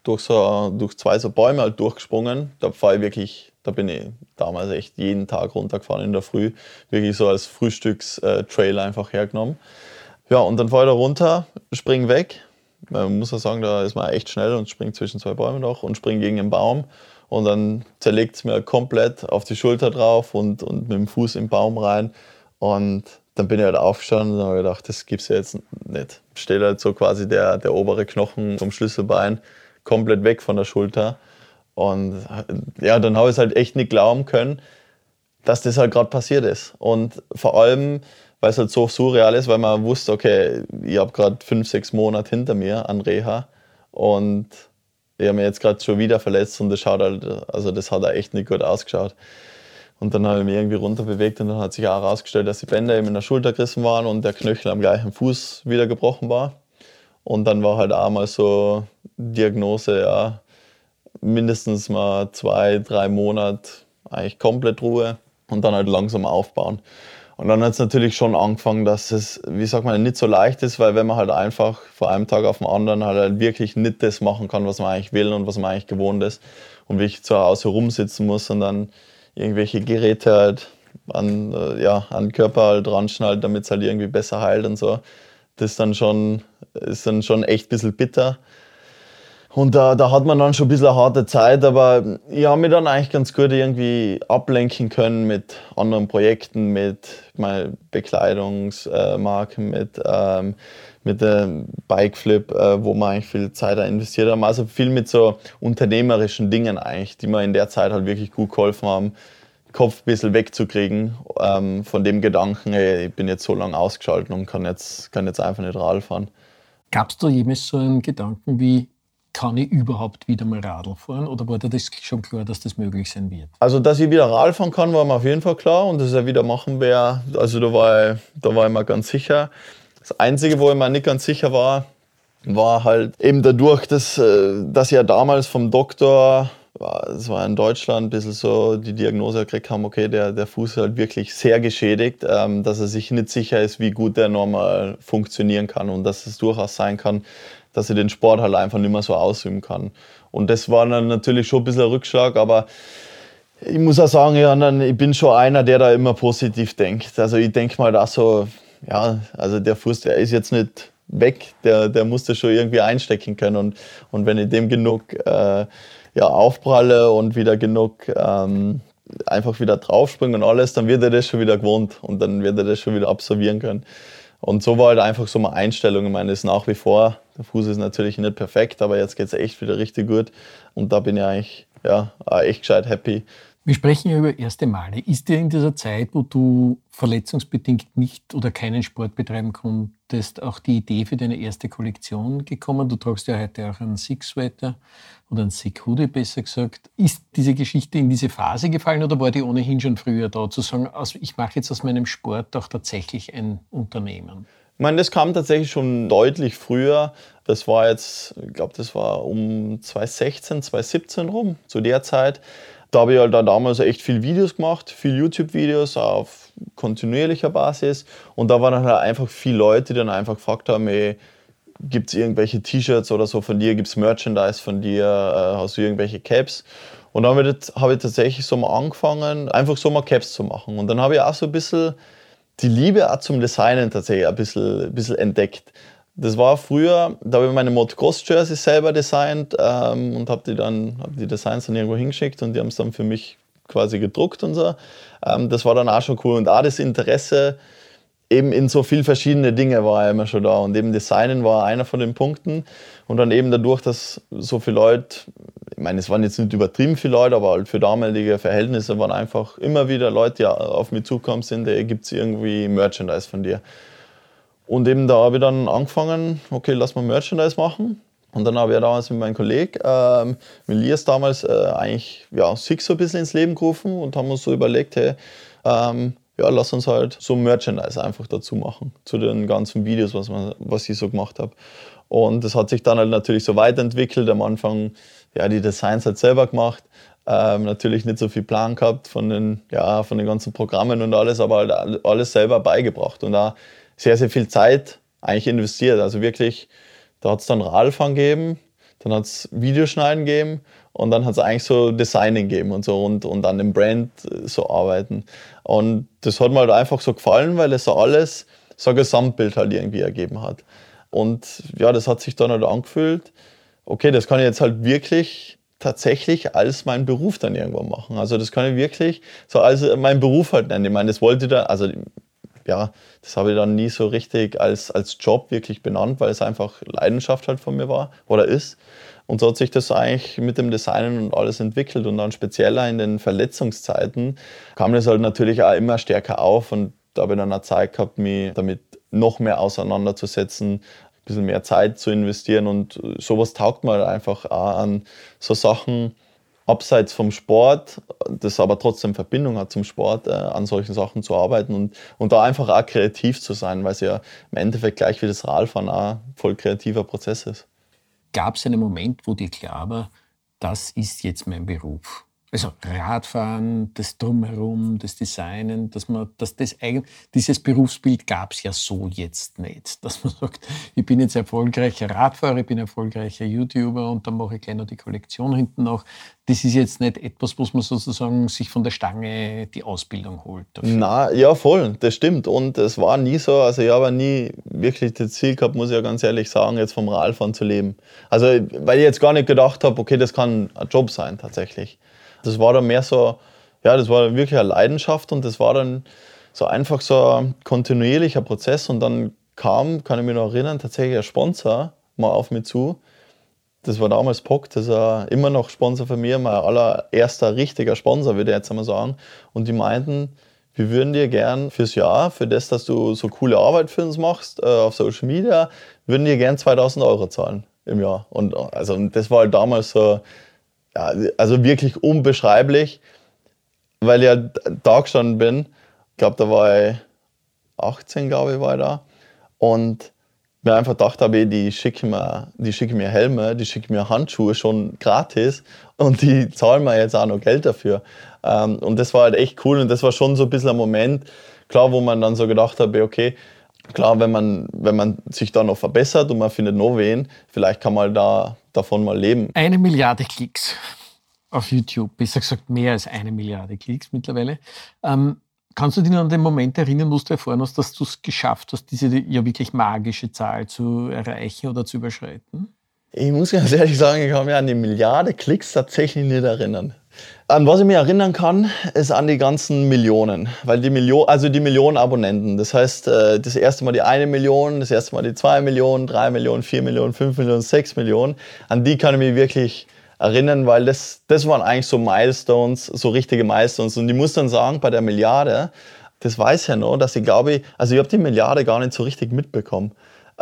durch, so, durch zwei so Bäume halt durchgesprungen. Da fahre ich wirklich, da bin ich damals echt jeden Tag runtergefahren in der Früh. Wirklich so als Frühstückstrail einfach hergenommen. Ja, und dann fahre ich da runter, spring weg. Man muss ja sagen, da ist man echt schnell und springt zwischen zwei Bäumen noch und springt gegen einen Baum. Und dann zerlegt es mir komplett auf die Schulter drauf und, und mit dem Fuß im Baum rein. Und dann bin ich halt aufgestanden und habe gedacht, das gibt es ja jetzt nicht. Steht halt so quasi der, der obere Knochen vom Schlüsselbein komplett weg von der Schulter. Und ja, dann habe ich es halt echt nicht glauben können, dass das halt gerade passiert ist. Und vor allem, weil es halt so surreal ist, weil man wusste, okay, ich habe gerade fünf, sechs Monate hinter mir an Reha und ich habe mich jetzt gerade schon wieder verletzt und das schaut halt, also das hat auch echt nicht gut ausgeschaut. Und dann habe ich mich irgendwie runterbewegt und dann hat sich auch herausgestellt, dass die Bänder eben in der Schulter gerissen waren und der Knöchel am gleichen Fuß wieder gebrochen war. Und dann war halt auch mal so Diagnose, ja, mindestens mal zwei, drei Monate eigentlich komplett Ruhe und dann halt langsam aufbauen. Und dann hat es natürlich schon angefangen, dass es, wie sagt man, nicht so leicht ist, weil wenn man halt einfach von einem Tag auf den anderen halt, halt wirklich nicht das machen kann, was man eigentlich will und was man eigentlich gewohnt ist und wirklich zu Hause rumsitzen muss und dann irgendwelche Geräte halt an, äh, ja, an den Körper halt dran schnallt, damit es halt irgendwie besser heilt und so. Das dann schon, ist dann schon echt ein bisschen bitter. Und da, da hat man dann schon ein bisschen eine harte Zeit, aber ich habe mich dann eigentlich ganz gut irgendwie ablenken können mit anderen Projekten, mit meiner Bekleidungsmarken, mit, ähm, mit dem Bikeflip, äh, wo man eigentlich viel Zeit investiert haben. Also viel mit so unternehmerischen Dingen eigentlich, die mir in der Zeit halt wirklich gut geholfen haben, Kopf ein bisschen wegzukriegen ähm, von dem Gedanken, hey, ich bin jetzt so lange ausgeschaltet und kann jetzt, kann jetzt einfach nicht Radl fahren. Gab es da jemals so einen Gedanken wie, kann ich überhaupt wieder mal Radl fahren oder war dir das schon klar, dass das möglich sein wird? Also, dass ich wieder Radl fahren kann, war mir auf jeden Fall klar und dass er wieder machen wäre, also da war, ich, da war ich mir ganz sicher. Das Einzige, wo ich mir nicht ganz sicher war, war halt eben dadurch, dass, äh, dass ich ja damals vom Doktor, das war in Deutschland, ein bisschen so die Diagnose gekriegt haben, okay, der, der Fuß ist halt wirklich sehr geschädigt, ähm, dass er sich nicht sicher ist, wie gut der normal funktionieren kann und dass es durchaus sein kann, dass ich den Sport halt einfach nicht mehr so ausüben kann. Und das war dann natürlich schon ein bisschen ein Rückschlag, aber ich muss auch sagen, ich bin schon einer, der da immer positiv denkt. Also ich denke mal da so, ja, also der Fuß, der ist jetzt nicht weg, der, der muss das schon irgendwie einstecken können. Und, und wenn ich dem genug äh, ja, aufpralle und wieder genug ähm, einfach wieder draufspringe und alles, dann wird er das schon wieder gewohnt und dann wird er das schon wieder absolvieren können. Und so war halt einfach so meine Einstellung. Ich meine, ist nach wie vor, der Fuß ist natürlich nicht perfekt, aber jetzt geht es echt wieder richtig gut. Und da bin ich eigentlich ja, echt gescheit happy, wir sprechen ja über erste Male. Ist dir in dieser Zeit, wo du verletzungsbedingt nicht oder keinen Sport betreiben konntest, auch die Idee für deine erste Kollektion gekommen? Du tragst ja heute auch einen Sick-Sweater oder einen Sick-Hoodie, besser gesagt. Ist diese Geschichte in diese Phase gefallen oder war die ohnehin schon früher da, zu sagen, ich mache jetzt aus meinem Sport auch tatsächlich ein Unternehmen? Ich meine, das kam tatsächlich schon deutlich früher. Das war jetzt, ich glaube, das war um 2016, 2017 rum, zu der Zeit da habe ich halt dann damals echt viel Videos gemacht, viel YouTube-Videos auf kontinuierlicher Basis. Und da waren halt einfach viele Leute, die dann einfach gefragt haben, gibt es irgendwelche T-Shirts oder so von dir, gibt es Merchandise von dir, äh, hast du irgendwelche Caps? Und dann habe ich, hab ich tatsächlich so mal angefangen, einfach so mal Caps zu machen. Und dann habe ich auch so ein bisschen die Liebe auch zum Designen tatsächlich ein bisschen, ein bisschen entdeckt. Das war früher, da habe ich meine Motocross-Jerseys selber designt ähm, und habe die dann hab die Designs dann irgendwo hingeschickt und die haben es dann für mich quasi gedruckt und so. Ähm, das war dann auch schon cool und auch das Interesse eben in so viel verschiedene Dinge war immer schon da und eben Designen war einer von den Punkten und dann eben dadurch, dass so viele Leute, ich meine, es waren jetzt nicht übertrieben viele Leute, aber halt für damalige Verhältnisse waren einfach immer wieder Leute, die auf mich zukommen sind, ey, gibt es irgendwie Merchandise von dir? Und eben da habe ich dann angefangen, okay, lass mal Merchandise machen. Und dann habe ich damals mit meinem Kollegen, äh, mit Lias damals, äh, eigentlich ja, Six so ein bisschen ins Leben gerufen und haben uns so überlegt, hey, ähm, ja, lass uns halt so Merchandise einfach dazu machen, zu den ganzen Videos, was, man, was ich so gemacht habe. Und das hat sich dann halt natürlich so weiterentwickelt. Am Anfang, ja, die Designs halt selber gemacht. Ähm, natürlich nicht so viel Plan gehabt von den, ja, von den ganzen Programmen und alles, aber halt alles selber beigebracht. Und da sehr, sehr viel Zeit eigentlich investiert. Also wirklich, da hat es dann Radfahren gegeben, dann hat es Videoschneiden gegeben und dann hat es eigentlich so Designing gegeben und so und, und an dem Brand äh, so arbeiten. Und das hat mir halt einfach so gefallen, weil es so alles, so ein Gesamtbild halt irgendwie ergeben hat. Und ja, das hat sich dann halt angefühlt, okay, das kann ich jetzt halt wirklich tatsächlich als meinen Beruf dann irgendwann machen. Also das kann ich wirklich so als meinen Beruf halt nennen. Ich meine, das wollte ich da, also ja, das habe ich dann nie so richtig als, als Job wirklich benannt, weil es einfach Leidenschaft halt von mir war oder ist. Und so hat sich das eigentlich mit dem Designen und alles entwickelt. Und dann spezieller in den Verletzungszeiten kam das halt natürlich auch immer stärker auf. Und da habe ich dann auch Zeit gehabt, mich damit noch mehr auseinanderzusetzen, ein bisschen mehr Zeit zu investieren. Und sowas taugt mir halt einfach auch an so Sachen, abseits vom Sport, das aber trotzdem Verbindung hat zum Sport, äh, an solchen Sachen zu arbeiten und, und da einfach auch kreativ zu sein, weil es ja im Endeffekt gleich wie das Radfahren auch voll kreativer Prozess ist. Gab es einen Moment, wo dir klar war, das ist jetzt mein Beruf? Also Radfahren, das Drumherum, das Designen, dass man, dass das eigentlich, dieses Berufsbild gab es ja so jetzt nicht. Dass man sagt, ich bin jetzt erfolgreicher Radfahrer, ich bin erfolgreicher YouTuber und dann mache ich gleich noch die Kollektion hinten noch. Das ist jetzt nicht etwas, was man sozusagen sich von der Stange die Ausbildung holt. Dafür. Na, ja, voll, das stimmt. Und es war nie so, also ich habe nie wirklich das Ziel gehabt, muss ich ja ganz ehrlich sagen, jetzt vom Radfahren zu leben. Also, weil ich jetzt gar nicht gedacht habe, okay, das kann ein Job sein tatsächlich. Das war dann mehr so, ja, das war wirklich eine Leidenschaft und das war dann so einfach so ein kontinuierlicher Prozess und dann kam, kann ich mich noch erinnern, tatsächlich ein Sponsor mal auf mich zu. Das war damals POC, das ist immer noch Sponsor von mir, mein allererster richtiger Sponsor, würde ich jetzt einmal sagen. Und die meinten, wir würden dir gern fürs Jahr, für das, dass du so coole Arbeit für uns machst, äh, auf Social Media, würden dir gern 2000 Euro zahlen im Jahr. Und also, das war halt damals so, ja, also wirklich unbeschreiblich, weil ich ja da gestanden bin. Ich glaube, da war ich 18, glaube ich, war ich da. Und mir einfach gedacht habe, die schicken mir, die schicken mir Helme, die schicken mir Handschuhe schon gratis und die zahlen mir jetzt auch noch Geld dafür. Ähm, und das war halt echt cool und das war schon so ein bisschen ein Moment, klar, wo man dann so gedacht habe, okay, klar, wenn man, wenn man sich da noch verbessert und man findet noch wen, vielleicht kann man da davon mal leben. Eine Milliarde Klicks auf YouTube, besser gesagt mehr als eine Milliarde Klicks mittlerweile. Ähm, kannst du dich noch an den Moment erinnern, wo du erfahren hast, dass du es geschafft hast, diese ja wirklich magische Zahl zu erreichen oder zu überschreiten? Ich muss ganz ehrlich sagen, ich kann mich an die Milliarde Klicks tatsächlich nicht erinnern. An was ich mich erinnern kann, ist an die ganzen Millionen. Weil die Million, also die Millionen Abonnenten. Das heißt, äh, das erste Mal die eine Million, das erste Mal die zwei Millionen, drei Millionen, vier Millionen, fünf Millionen, sechs Millionen. An die kann ich mich wirklich erinnern, weil das, das waren eigentlich so Milestones, so richtige Milestones. Und ich muss dann sagen, bei der Milliarde, das weiß ja noch, dass ich glaube, also ich habe die Milliarde gar nicht so richtig mitbekommen.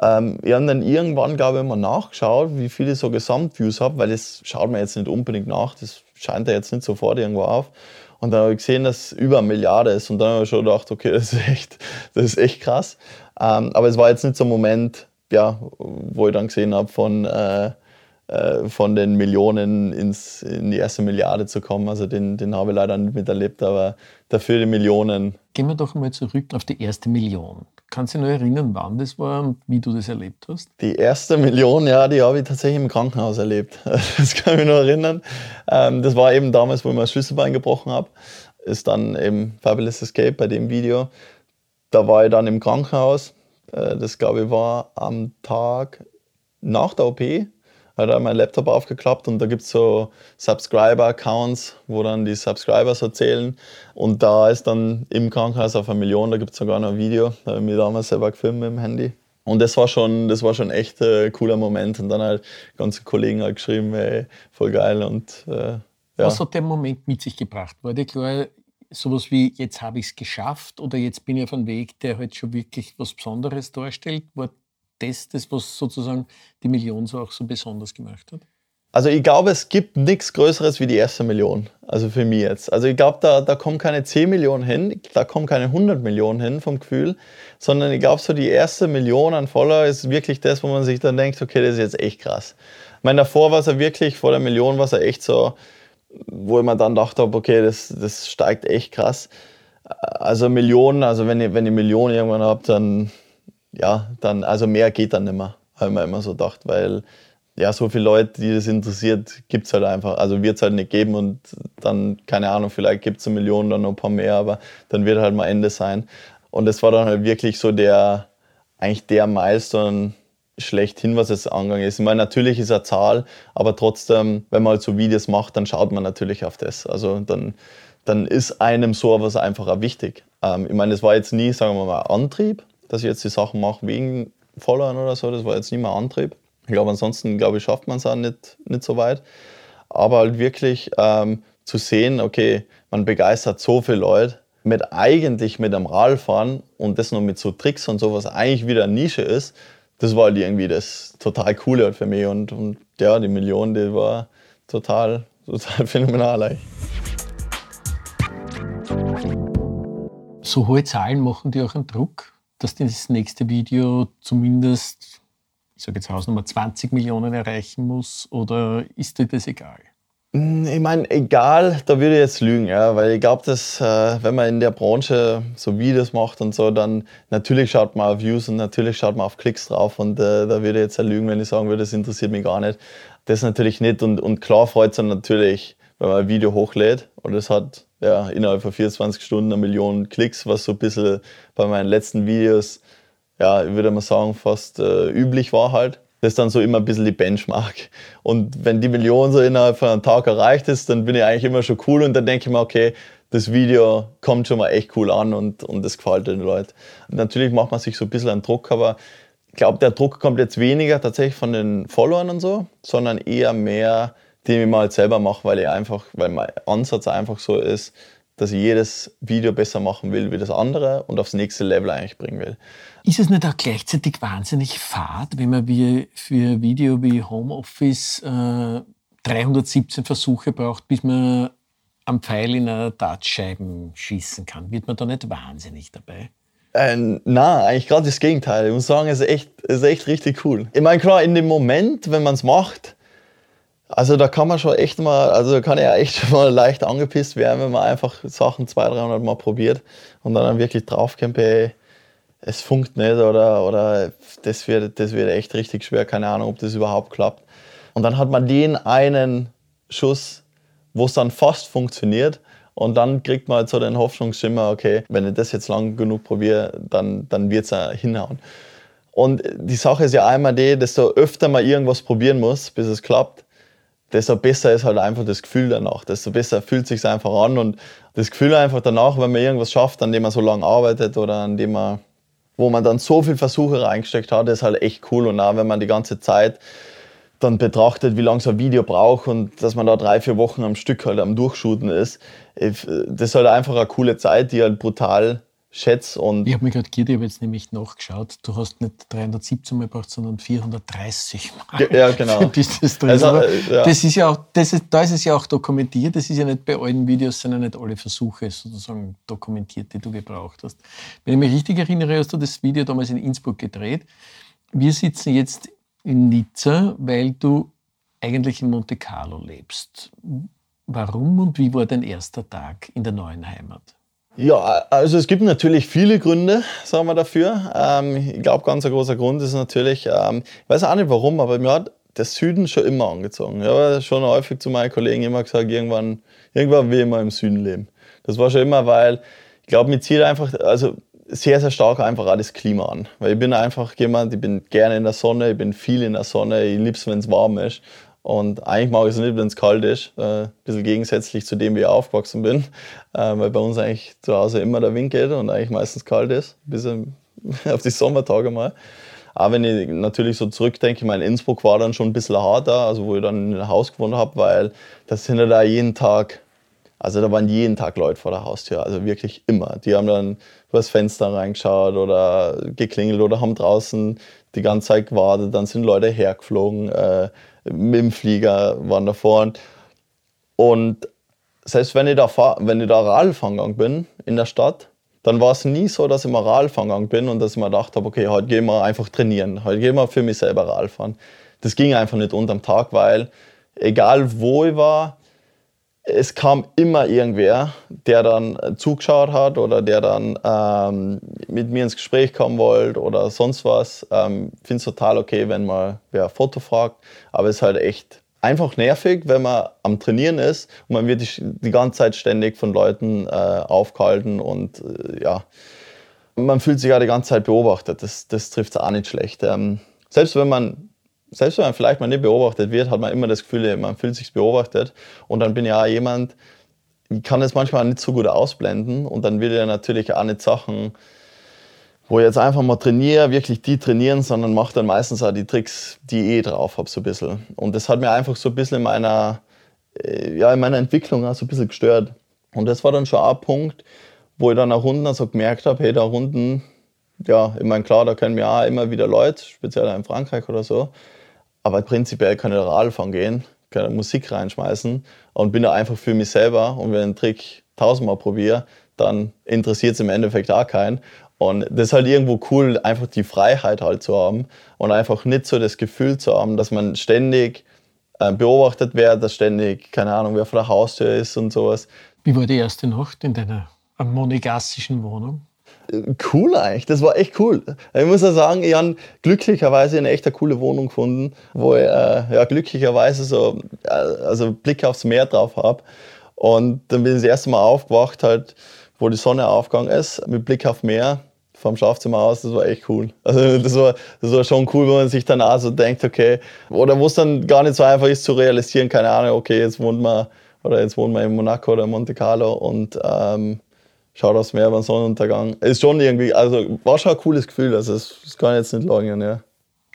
Ähm, ich habe dann irgendwann, glaube ich, mal nachgeschaut, wie viele so Gesamtviews habe, weil das schaut man jetzt nicht unbedingt nach. Das scheint ja jetzt nicht sofort irgendwo auf. Und dann habe ich gesehen, dass es über eine Milliarde ist. Und dann habe ich schon gedacht, okay, das ist echt, das ist echt krass. Ähm, aber es war jetzt nicht so ein Moment, ja, wo ich dann gesehen habe, von, äh, äh, von den Millionen ins, in die erste Milliarde zu kommen. Also den, den habe ich leider nicht miterlebt, aber dafür die Millionen. Gehen wir doch mal zurück auf die erste Million. Kannst du dich noch erinnern, wann das war und wie du das erlebt hast? Die erste Million, ja, die habe ich tatsächlich im Krankenhaus erlebt. Das kann ich mich noch erinnern. Ähm, das war eben damals, wo ich mein Schlüsselbein gebrochen habe. Ist dann eben Fabulous Escape bei dem Video. Da war ich dann im Krankenhaus. Äh, das glaube ich war am Tag nach der OP hat er meinen Laptop aufgeklappt und da gibt es so Subscriber-Accounts, wo dann die Subscribers erzählen. Und da ist dann im Krankenhaus auf eine Million, da gibt es sogar noch ein Video, da habe ich mich damals selber gefilmt mit dem Handy. Und das war schon, das war schon echt äh, cooler Moment. Und dann halt ganze Kollegen halt geschrieben, ey, voll geil. Und, äh, ja. Was hat der Moment mit sich gebracht? War dir klar, sowas wie jetzt habe ich es geschafft oder jetzt bin ich auf einem Weg, der halt schon wirklich was Besonderes darstellt? War das, das, was sozusagen die Million so auch so besonders gemacht hat? Also ich glaube, es gibt nichts Größeres wie die erste Million. Also für mich jetzt. Also ich glaube, da, da kommen keine 10 Millionen hin, da kommen keine 100 Millionen hin vom Gefühl, sondern ich glaube, so die erste Million an Follower ist wirklich das, wo man sich dann denkt, okay, das ist jetzt echt krass. Ich meine, davor war es ja wirklich, vor der Million war es echt so, wo ich mir dann dachte, okay, das, das steigt echt krass. Also Millionen, also wenn ihr, wenn ihr Millionen irgendwann habt, dann ja, dann, also mehr geht dann nicht mehr, habe ich mir immer so gedacht, weil ja, so viele Leute, die das interessiert, gibt es halt einfach. Also wird es halt nicht geben und dann, keine Ahnung, vielleicht gibt es eine Million, dann noch ein paar mehr, aber dann wird halt mal Ende sein. Und das war dann halt wirklich so der, eigentlich der Milestone schlechthin, was es angegangen ist. Ich meine, natürlich ist eine Zahl, aber trotzdem, wenn man halt so Videos macht, dann schaut man natürlich auf das. Also dann dann ist einem sowas einfach auch wichtig. Ähm, ich meine, das war jetzt nie, sagen wir mal, Antrieb, dass ich jetzt die Sachen mache wegen Followern oder so, das war jetzt nie mein Antrieb. Ich glaube, ansonsten, glaube ich, schafft man es auch nicht, nicht so weit. Aber halt wirklich ähm, zu sehen, okay, man begeistert so viele Leute mit eigentlich mit einem Radfahren und das noch mit so Tricks und sowas eigentlich wieder eine Nische ist, das war halt irgendwie das total Coole halt für mich. Und, und ja, die Million, die war total, total phänomenal eigentlich. So hohe Zahlen machen die auch einen Druck, dass das nächste Video zumindest, ich sage jetzt Hausnummer 20 Millionen erreichen muss? Oder ist dir das egal? Hm, ich meine, egal, da würde ich jetzt lügen, ja, weil ich glaube, dass äh, wenn man in der Branche so Videos macht und so, dann natürlich schaut man auf Views und natürlich schaut man auf Klicks drauf und äh, da würde ich jetzt lügen, wenn ich sagen würde, das interessiert mich gar nicht. Das natürlich nicht und, und klar freut es natürlich, wenn man ein Video hochlädt und es hat ja, innerhalb von 24 Stunden eine Million Klicks, was so ein bisschen bei meinen letzten Videos, ja, ich würde mal sagen, fast äh, üblich war halt. Das ist dann so immer ein bisschen die Benchmark. Und wenn die Million so innerhalb von einem Tag erreicht ist, dann bin ich eigentlich immer schon cool und dann denke ich mir, okay, das Video kommt schon mal echt cool an und, und das gefällt den Leuten. Natürlich macht man sich so ein bisschen einen Druck, aber ich glaube, der Druck kommt jetzt weniger tatsächlich von den Followern und so, sondern eher mehr, den ich mal halt selber mache, weil ich einfach, weil mein Ansatz einfach so ist, dass ich jedes Video besser machen will wie das andere und aufs nächste Level eigentlich bringen will. Ist es nicht auch gleichzeitig wahnsinnig fad, wenn man wie für ein Video wie Homeoffice äh, 317 Versuche braucht, bis man am Pfeil in einer Dartscheiben schießen kann? Wird man da nicht wahnsinnig dabei? Äh, na, eigentlich gerade das Gegenteil. Ich muss sagen, es ist echt, es ist echt richtig cool. Ich meine, klar, in dem Moment, wenn man es macht, also da kann man schon echt mal, also kann ja echt schon mal leicht angepisst werden, wenn man einfach Sachen 200, 300 Mal probiert und dann wirklich draufkommt, ey, es funkt nicht oder, oder das, wird, das wird echt richtig schwer, keine Ahnung, ob das überhaupt klappt. Und dann hat man den einen Schuss, wo es dann fast funktioniert und dann kriegt man halt so den Hoffnungsschimmer, okay, wenn ich das jetzt lang genug probiere, dann, dann wird es ja hinhauen. Und die Sache ist ja einmal die, desto öfter man irgendwas probieren muss, bis es klappt, desto besser ist halt einfach das Gefühl danach, desto besser fühlt sich einfach an und das Gefühl einfach danach, wenn man irgendwas schafft, an dem man so lange arbeitet oder an dem man wo man dann so viel Versuche reingesteckt hat, ist halt echt cool. Und auch wenn man die ganze Zeit dann betrachtet, wie lange so ein Video braucht und dass man da drei, vier Wochen am Stück halt am Durchshooten ist, das ist halt einfach eine coole Zeit, die halt brutal schätze. Und ich habe mir gerade gedacht, ich habe jetzt nämlich nachgeschaut, du hast nicht 317 Mal gebraucht, sondern 430 Mal. Ja, genau. das, das, also, äh, ja. das ist ja auch, das ist, da ist es ja auch dokumentiert, das ist ja nicht bei allen Videos, sondern nicht alle Versuche sozusagen dokumentiert, die du gebraucht hast. Wenn ich mich richtig erinnere, hast du das Video damals in Innsbruck gedreht. Wir sitzen jetzt in Nizza, weil du eigentlich in Monte Carlo lebst. Warum und wie war dein erster Tag in der neuen Heimat? Ja, also es gibt natürlich viele Gründe, sagen wir dafür. Ähm, ich glaube, ganz ein großer Grund ist natürlich, ähm, ich weiß auch nicht warum, aber mir hat der Süden schon immer angezogen. Ich habe schon häufig zu meinen Kollegen immer gesagt, irgendwann, irgendwann will ich mal im Süden leben. Das war schon immer, weil ich glaube, mir zieht einfach, also sehr, sehr stark einfach auch das Klima an. Weil ich bin einfach jemand, ich bin gerne in der Sonne, ich bin viel in der Sonne, ich liebe es, wenn es warm ist. Und eigentlich mag ich es nicht, wenn es kalt ist. Äh, ein bisschen gegensätzlich zu dem, wie ich aufgewachsen bin. Äh, weil bei uns eigentlich zu Hause immer der Wind geht und eigentlich meistens kalt ist. Bis auf die Sommertage mal. Aber wenn ich natürlich so zurückdenke, mein Innsbruck war dann schon ein bisschen harter, also wo ich dann in Haus gewohnt habe, weil das sind ja da jeden Tag, also da waren jeden Tag Leute vor der Haustür, also wirklich immer. Die haben dann übers Fenster reingeschaut oder geklingelt oder haben draußen die ganze Zeit gewartet, dann sind Leute hergeflogen. Äh, mit dem Flieger waren da vorne. Und selbst wenn ich da, wenn ich da Radfahren gegangen bin in der Stadt, dann war es nie so, dass ich mal Radfahren gegangen bin und dass ich mir gedacht habe, okay, heute gehen wir einfach trainieren, heute gehen wir für mich selber Radfahren. Das ging einfach nicht unterm Tag, weil egal wo ich war, es kam immer irgendwer, der dann zugeschaut hat oder der dann ähm, mit mir ins Gespräch kommen wollte oder sonst was. Ähm, Finde es total okay, wenn mal wer ein Foto fragt, aber es ist halt echt einfach nervig, wenn man am Trainieren ist und man wird die, ganze Zeit ständig von Leuten äh, aufgehalten und äh, ja, man fühlt sich ja die ganze Zeit beobachtet. Das, das trifft es auch nicht schlecht. Ähm, selbst wenn man selbst wenn man vielleicht mal nicht beobachtet wird, hat man immer das Gefühl, man fühlt sich beobachtet. Und dann bin ich auch jemand, ich kann das manchmal nicht so gut ausblenden und dann will ich natürlich auch nicht Sachen, wo ich jetzt einfach mal trainiere, wirklich die trainieren, sondern mache dann meistens auch die Tricks, die ich eh drauf habe, so ein bisschen. Und das hat mir einfach so ein bisschen in meiner, äh, ja, in meiner Entwicklung auch so ein bisschen gestört. Und das war dann schon ein Punkt, wo ich dann auch unten so gemerkt habe, hey, da unten, ja, ich meine, klar, da können mir auch immer wieder Leute, speziell in Frankreich oder so, aber prinzipiell kann ich da Radfahren gehen, kann Musik reinschmeißen und bin da einfach für mich selber. Und wenn ich einen Trick tausendmal probiere, dann interessiert es im Endeffekt auch keinen. Und das ist halt irgendwo cool, einfach die Freiheit halt zu haben und einfach nicht so das Gefühl zu haben, dass man ständig äh, beobachtet wird, dass ständig, keine Ahnung, wer vor der Haustür ist und sowas. Wie war die erste Nacht in deiner monegassischen Wohnung? Cool eigentlich, das war echt cool. Ich muss ja sagen, ich habe glücklicherweise eine echt coole Wohnung gefunden, wo ich äh, ja, glücklicherweise so äh, also Blick aufs Meer drauf habe. Und dann bin ich das erste Mal aufgewacht, halt, wo die Sonne aufgegangen ist, mit Blick auf Meer vom Schlafzimmer aus, das war echt cool. Also das war, das war schon cool, wenn man sich dann auch so denkt, okay, oder wo es dann gar nicht so einfach ist zu realisieren, keine Ahnung, okay, jetzt wohnt man oder jetzt wohnt man in Monaco oder Monte Carlo und ähm, schaut aufs Meer beim Sonnenuntergang. Ist schon irgendwie, also war schon ein cooles Gefühl, also das, das kann ich jetzt nicht leugnen, ja.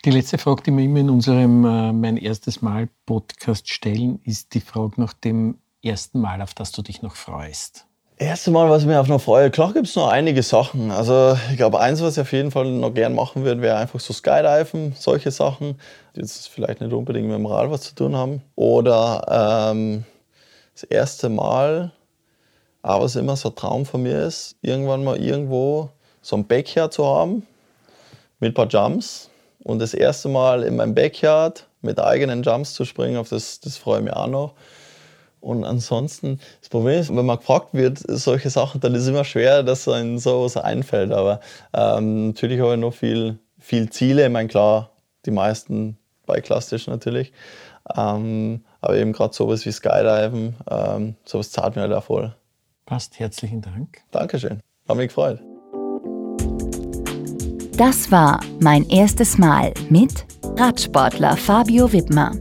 Die letzte Frage, die wir immer in unserem äh, Mein erstes Mal Podcast stellen, ist die Frage nach dem ersten Mal, auf das du dich noch freust. Erste Mal, was ich mir auf noch freue, klar gibt es noch einige Sachen. Also ich glaube, eins, was ich auf jeden Fall noch gern machen würde, wäre einfach so Skydiven, solche Sachen, die jetzt vielleicht nicht unbedingt mit dem Rad was zu tun haben. Oder ähm, das erste Mal, aber was immer so ein Traum von mir ist, irgendwann mal irgendwo so ein Backyard zu haben mit ein paar Jumps. Und das erste Mal in meinem Backyard mit eigenen Jumps zu springen, auf das, das freue ich mich auch noch. Und ansonsten, das Problem ist, wenn man gefragt wird, solche Sachen, dann ist es immer schwer, dass einem sowas einfällt. Aber ähm, natürlich habe ich noch viel, viel Ziele. Ich meine, klar, die meisten bei klassisch natürlich. Ähm, aber eben gerade sowas wie Skydiven, ähm, sowas zahlt mir halt auch voll. Passt, herzlichen Dank. Dankeschön, hat mich gefreut. Das war mein erstes Mal mit Radsportler Fabio Wittmer.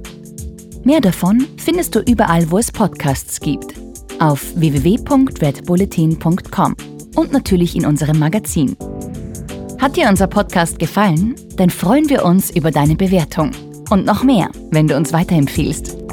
Mehr davon findest du überall, wo es Podcasts gibt. Auf www.redbulletin.com und natürlich in unserem Magazin. Hat dir unser Podcast gefallen? Dann freuen wir uns über deine Bewertung. Und noch mehr, wenn du uns weiterempfiehlst.